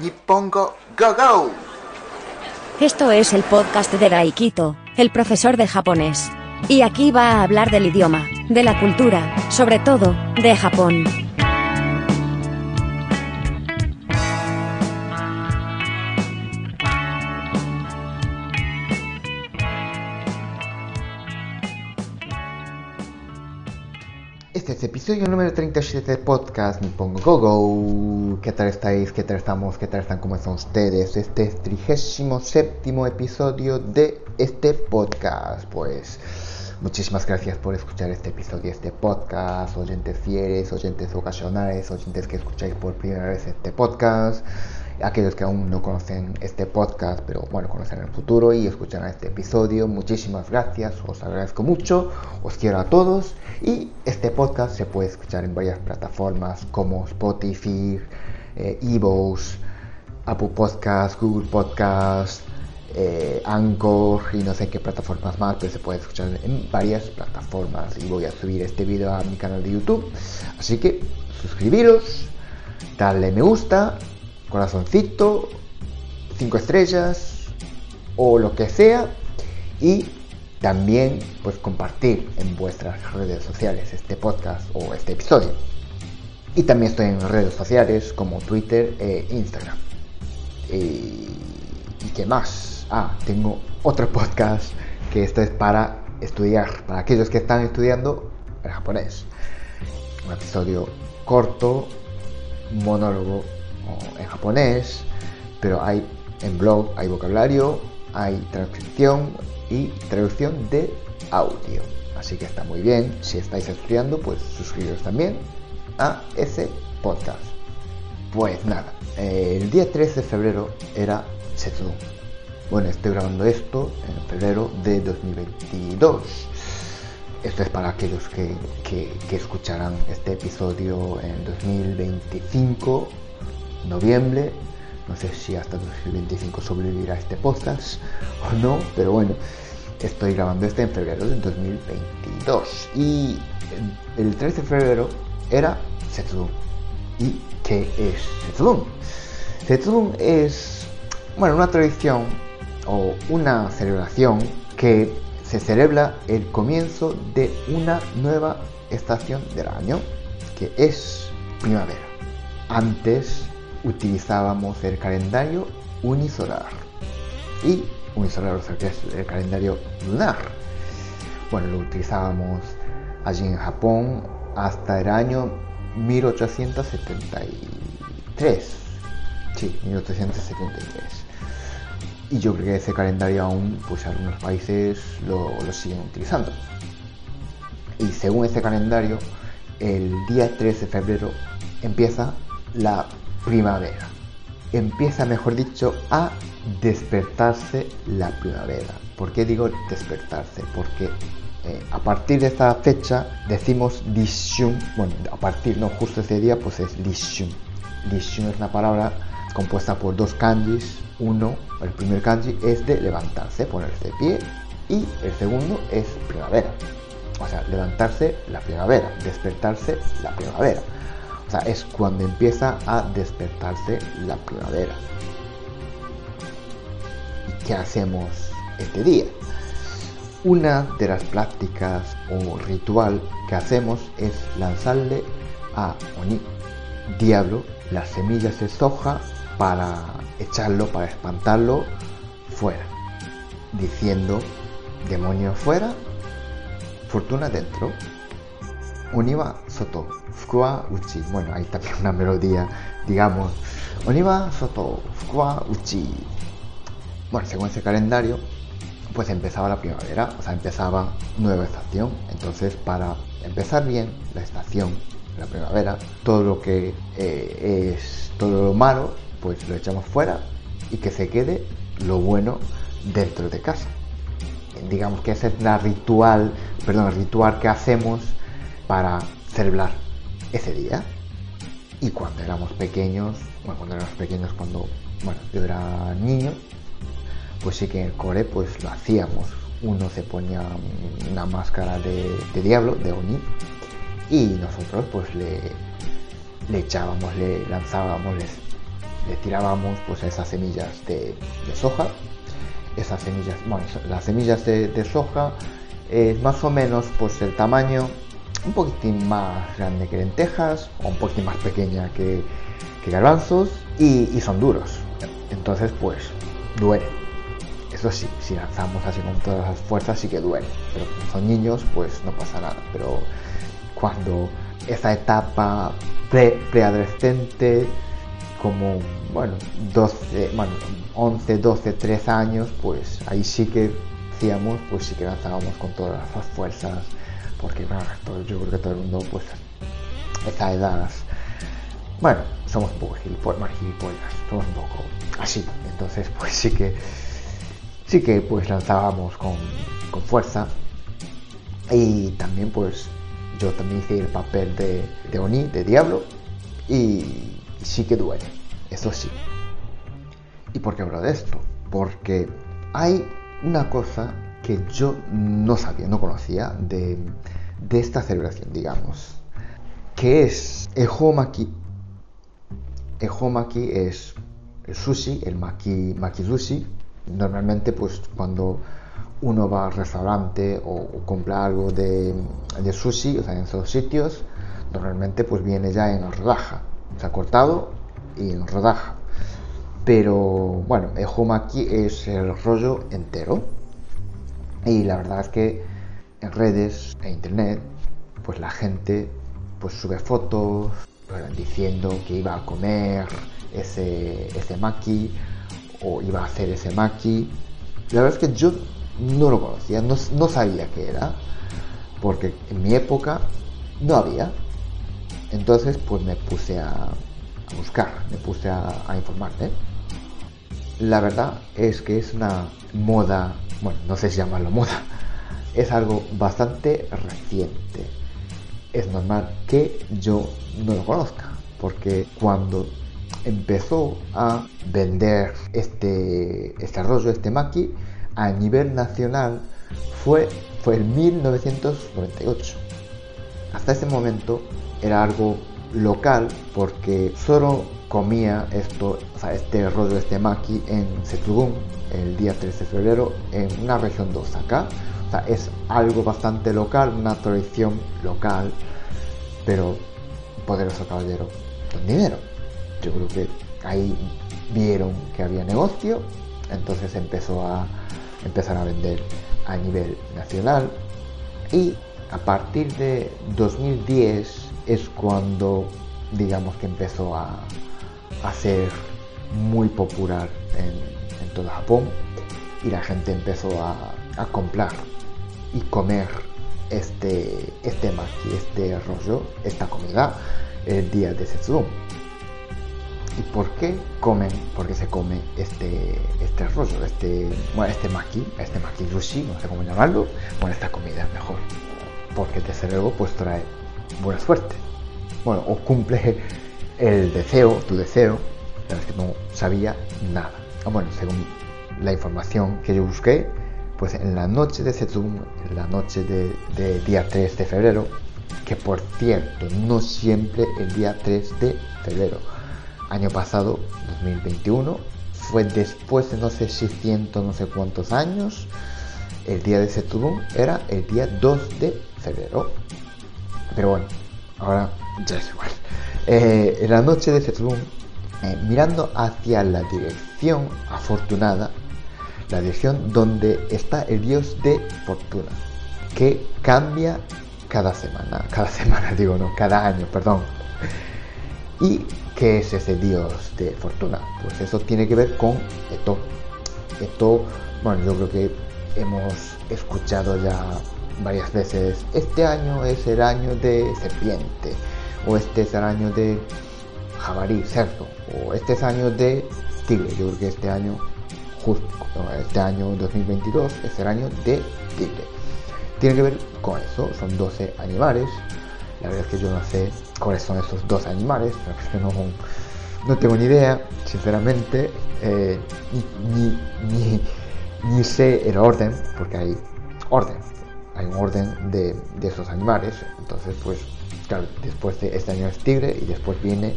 Nippongo Go Go. Esto es el podcast de Daikito, el profesor de japonés. Y aquí va a hablar del idioma, de la cultura, sobre todo, de Japón. Este es episodio número 37 de podcast Nippongo Go Go. ¿Qué tal estáis? ¿Qué tal estamos? ¿Qué tal están? ¿Cómo están ustedes? Este es 37 episodio de este podcast. Pues muchísimas gracias por escuchar este episodio este podcast. Oyentes fieles, oyentes ocasionales, oyentes que escucháis por primera vez este podcast aquellos que aún no conocen este podcast, pero bueno, conocen el futuro y escuchan este episodio. Muchísimas gracias, os agradezco mucho, os quiero a todos y este podcast se puede escuchar en varias plataformas como Spotify, eh, Apple Podcasts, Google Podcasts, eh, Anchor y no sé qué plataformas más, pero se puede escuchar en varias plataformas y voy a subir este video a mi canal de YouTube. Así que suscribiros, darle me gusta corazoncito, cinco estrellas o lo que sea y también pues compartir en vuestras redes sociales este podcast o este episodio. Y también estoy en redes sociales como Twitter e Instagram. Y, ¿Y qué más? Ah, tengo otro podcast que esto es para estudiar, para aquellos que están estudiando el japonés. Un episodio corto, monólogo en japonés, pero hay en blog, hay vocabulario, hay transcripción y traducción de audio. Así que está muy bien. Si estáis estudiando, pues suscribiros también a ese podcast. Pues nada, el día 13 de febrero era Setsu. Bueno, estoy grabando esto en febrero de 2022. Esto es para aquellos que, que, que escucharán este episodio en 2025 noviembre. No sé si hasta 2025 sobrevivirá este podcast o no, pero bueno, estoy grabando este en febrero del 2022. Y el 13 de febrero era Setsudun. ¿Y qué es Setsudun? Setsudun es, bueno, una tradición o una celebración que se celebra el comienzo de una nueva estación del año, que es primavera. Antes utilizábamos el calendario unisolar. Y unisolar, o sea, que es el calendario lunar. Bueno, lo utilizábamos allí en Japón hasta el año 1873. Sí, 1873. Y yo creo que ese calendario aún, pues algunos países lo, siguen utilizando. Y según ese calendario, el día 13 de febrero empieza la primavera. Empieza, mejor dicho, a despertarse la primavera. ¿Por qué digo despertarse? Porque eh, a partir de esta fecha decimos Lishun. Bueno, a partir, no, justo ese día, pues es Lishun. Lishun es una palabra compuesta por dos kanjis. Uno, el primer kanji es de levantarse, ponerse de pie. Y el segundo es primavera. O sea, levantarse la primavera, despertarse la primavera. Es cuando empieza a despertarse la primavera. ¿Y qué hacemos este día? Una de las prácticas o ritual que hacemos es lanzarle a Oni, diablo, las semillas de soja para echarlo, para espantarlo fuera, diciendo demonio fuera, fortuna dentro. Oniwa Soto, Fukua Uchi. Bueno, hay también una melodía, digamos. Oniwa Soto, Fukua Uchi. Bueno, según ese calendario, pues empezaba la primavera, o sea, empezaba nueva estación. Entonces, para empezar bien la estación, la primavera, todo lo que eh, es todo lo malo, pues lo echamos fuera y que se quede lo bueno dentro de casa. Digamos que ese es la ritual, perdón, el ritual que hacemos para celebrar ese día. Y cuando éramos pequeños, bueno, cuando éramos pequeños, cuando, bueno, yo era niño, pues sí que en el core pues lo hacíamos. Uno se ponía una máscara de, de diablo, de Oni, y nosotros pues le, le echábamos, le lanzábamos, le tirábamos pues esas semillas de, soja. Esas semillas, bueno, las semillas de, soja es más o menos pues el tamaño un poquitín más grande que lentejas o un poquitín más pequeña que, garbanzos y, son duros. Entonces pues duele. Eso sí, si lanzamos así con todas las fuerzas sí que duele. Pero como son niños pues no pasa nada. Pero cuando esa etapa preadolescente como, bueno, 12, bueno, 11, 12, 13 años, pues ahí sí que hacíamos, pues sí que lanzábamos con todas las fuerzas, porque bueno, yo creo que todo el mundo, pues, esa edad, bueno, somos un poco gilipollas, somos un poco así, entonces pues sí que, sí que pues lanzábamos con, con fuerza y también pues yo también hice el papel de, de Oni, de Diablo, y sí que duele, eso sí. ¿Y por qué hablo de esto? Porque hay una cosa que yo no sabía, no conocía de, esta celebración, digamos, que es el homaki. El homaki es el sushi, el maki, maki sushi. Normalmente, pues cuando uno va al restaurante o, compra algo de, de, sushi, o sea, en esos sitios, normalmente pues viene ya en rodaja se ha cortado y en rodaja. Pero bueno, el home aquí es el rollo entero. Y la verdad es que en redes e internet, pues la gente pues sube fotos diciendo que iba a comer ese, ese maki o iba a hacer ese maki. La verdad es que yo no lo conocía, no, no sabía qué era, porque en mi época no había. Entonces pues me puse a, buscar, me puse a, informar. ¿eh? La verdad es que es una moda, bueno, no sé si llamarlo moda, es algo bastante reciente. Es normal que yo no lo conozca, porque cuando empezó a vender este, este este maqui, a nivel nacional fue, fue en 1998. Hasta ese momento era algo local porque solo comía esto, o sea, este rollo, este maki en Setsugun el día 13 de febrero en una región de Osaka. O sea, es algo bastante local, una tradición local, pero poderoso caballero con dinero. Yo creo que ahí vieron que había negocio, entonces empezó a empezar a vender a nivel nacional y a partir de 2010 es cuando digamos que empezó a, ser muy popular en, todo Japón y la gente empezó a, comprar y comer este, este maki, este rollo, esta comida el día de Setsubun. ¿Y por qué comen? Porque se come este, este rollo, este, bueno, este maki, este maki sushi, no sé cómo llamarlo, bueno, esta comida mejor. Porque desde luego pues trae buena suerte. Bueno, o cumple el deseo, tu deseo, pero es que no sabía nada. Ah, bueno, según la información que yo busqué, pues en la noche de Setsum, en la noche de, día 3 de febrero, que por cierto, no siempre el día 3 de febrero. Año pasado, 2021, fue después de no sé si ciento no sé cuántos años, el día de Setsum era el día 2 de febrero. Pero bueno, ahora ya es igual. Eh, en la noche de Setsubun, eh, mirando hacia la dirección afortunada, la dirección donde está el dios de fortuna, que cambia cada semana, cada semana digo no, cada año, perdón. ¿Y qué es ese dios de fortuna? Pues eso tiene que ver con Eto. Eto, bueno, yo creo que hemos escuchado ya varias veces, este año es el año de serpiente, o este es el año de jabalí, cerdo, o este es el año de tigre. Yo creo que este año, justo, este año 2022 es el año de tigre. Tiene que ver con eso, son 12 animales. La verdad es que yo no sé cuáles son esos 12 animales, no, no tengo ni idea, sinceramente, eh, ni, ni, ni sé el orden, porque hay orden, hay un orden de, esos animales. Entonces, pues, claro, después de este año es tigre y después viene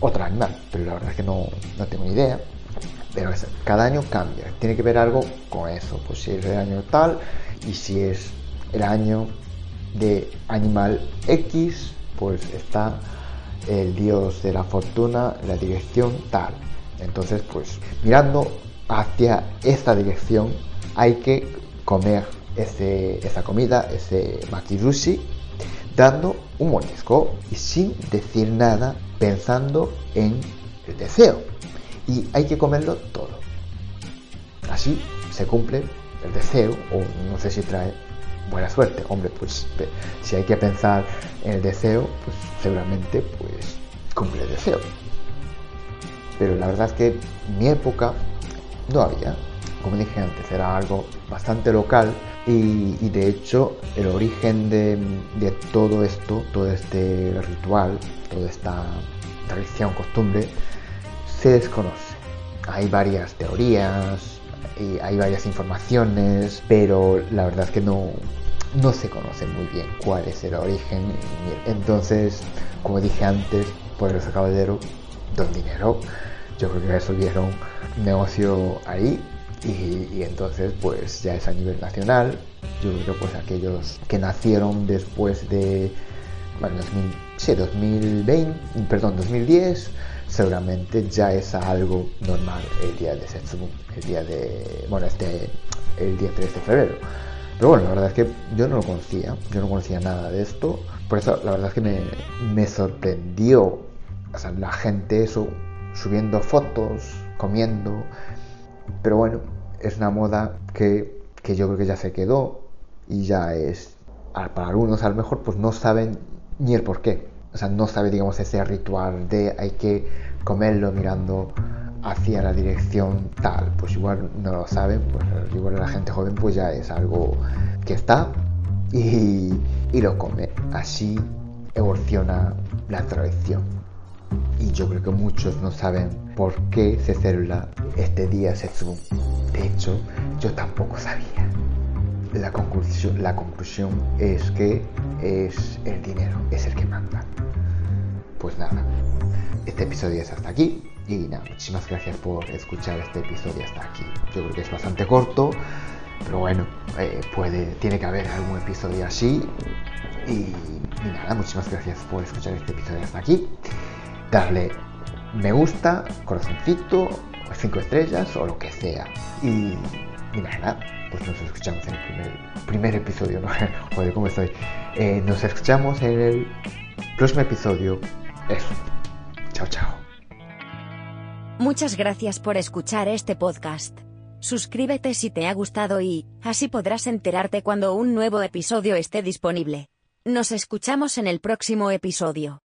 otro animal, pero la verdad es que no, no tengo ni idea. Pero cada año cambia, tiene que ver algo con eso, pues si es el año tal y si es el año de animal X, pues está el dios de la fortuna, la dirección tal. Entonces, pues mirando hacia esta dirección hay que comer esa comida, ese makirushi, dando un mordisco y sin decir nada, pensando en el deseo. Y hay que comerlo todo. Así se cumple el deseo, o no sé si trae buena suerte. Hombre, pues si hay que pensar en el deseo, pues seguramente pues cumple el deseo. Pero la verdad es que mi época no había. Como dije antes, era algo bastante local y, de hecho el origen de, todo esto, todo este ritual, toda esta tradición, costumbre, se desconoce. Hay varias teorías, y hay varias informaciones, pero la verdad es que no, no se conoce muy bien cuál es el origen. Entonces, como dije antes, el caballero, don dinero, yo creo que resolvieron negocio ahí y, entonces pues ya es a nivel nacional. Yo creo pues aquellos que nacieron después de, bueno, 2020, perdón, 2010, seguramente ya es algo normal el día de Setsumu, el día de, bueno, este, el día 3 de febrero. Pero bueno, la verdad es que yo no lo conocía, yo no conocía nada de esto, por eso la verdad es que me, me sorprendió, o sea, la gente eso, subiendo fotos, comiendo, pero bueno, es una moda que, que yo creo que ya se quedó y ya es, para algunos a lo mejor pues no saben ni el por qué, o sea, no sabe digamos ese ritual de hay que comerlo mirando hacia la dirección tal, pues igual no lo saben, pues igual la gente joven pues ya es algo que está y, lo come. Así evoluciona la tradición. Y yo creo que muchos no saben por qué se celebra este día Setsu. De hecho, yo tampoco sabía. La conclusión, la conclusión es que es el dinero, es el que manda. Pues nada, este episodio es hasta aquí. Y nada, muchísimas gracias por escuchar este episodio hasta aquí. Yo creo que es bastante corto, pero bueno, eh, puede, tiene que haber algún episodio así. Y, nada, muchísimas gracias por escuchar este episodio hasta aquí. Darle me gusta, corazoncito, cinco estrellas o lo que sea. Y, nada, pues nos escuchamos en el primer, episodio, ¿no? Joder, ¿cómo estoy? Eh, nos escuchamos en el próximo episodio. Eso. Chao, chao. Muchas gracias por escuchar este podcast. Suscríbete si te ha gustado y, así podrás enterarte cuando un nuevo episodio esté disponible. Nos escuchamos en el próximo episodio.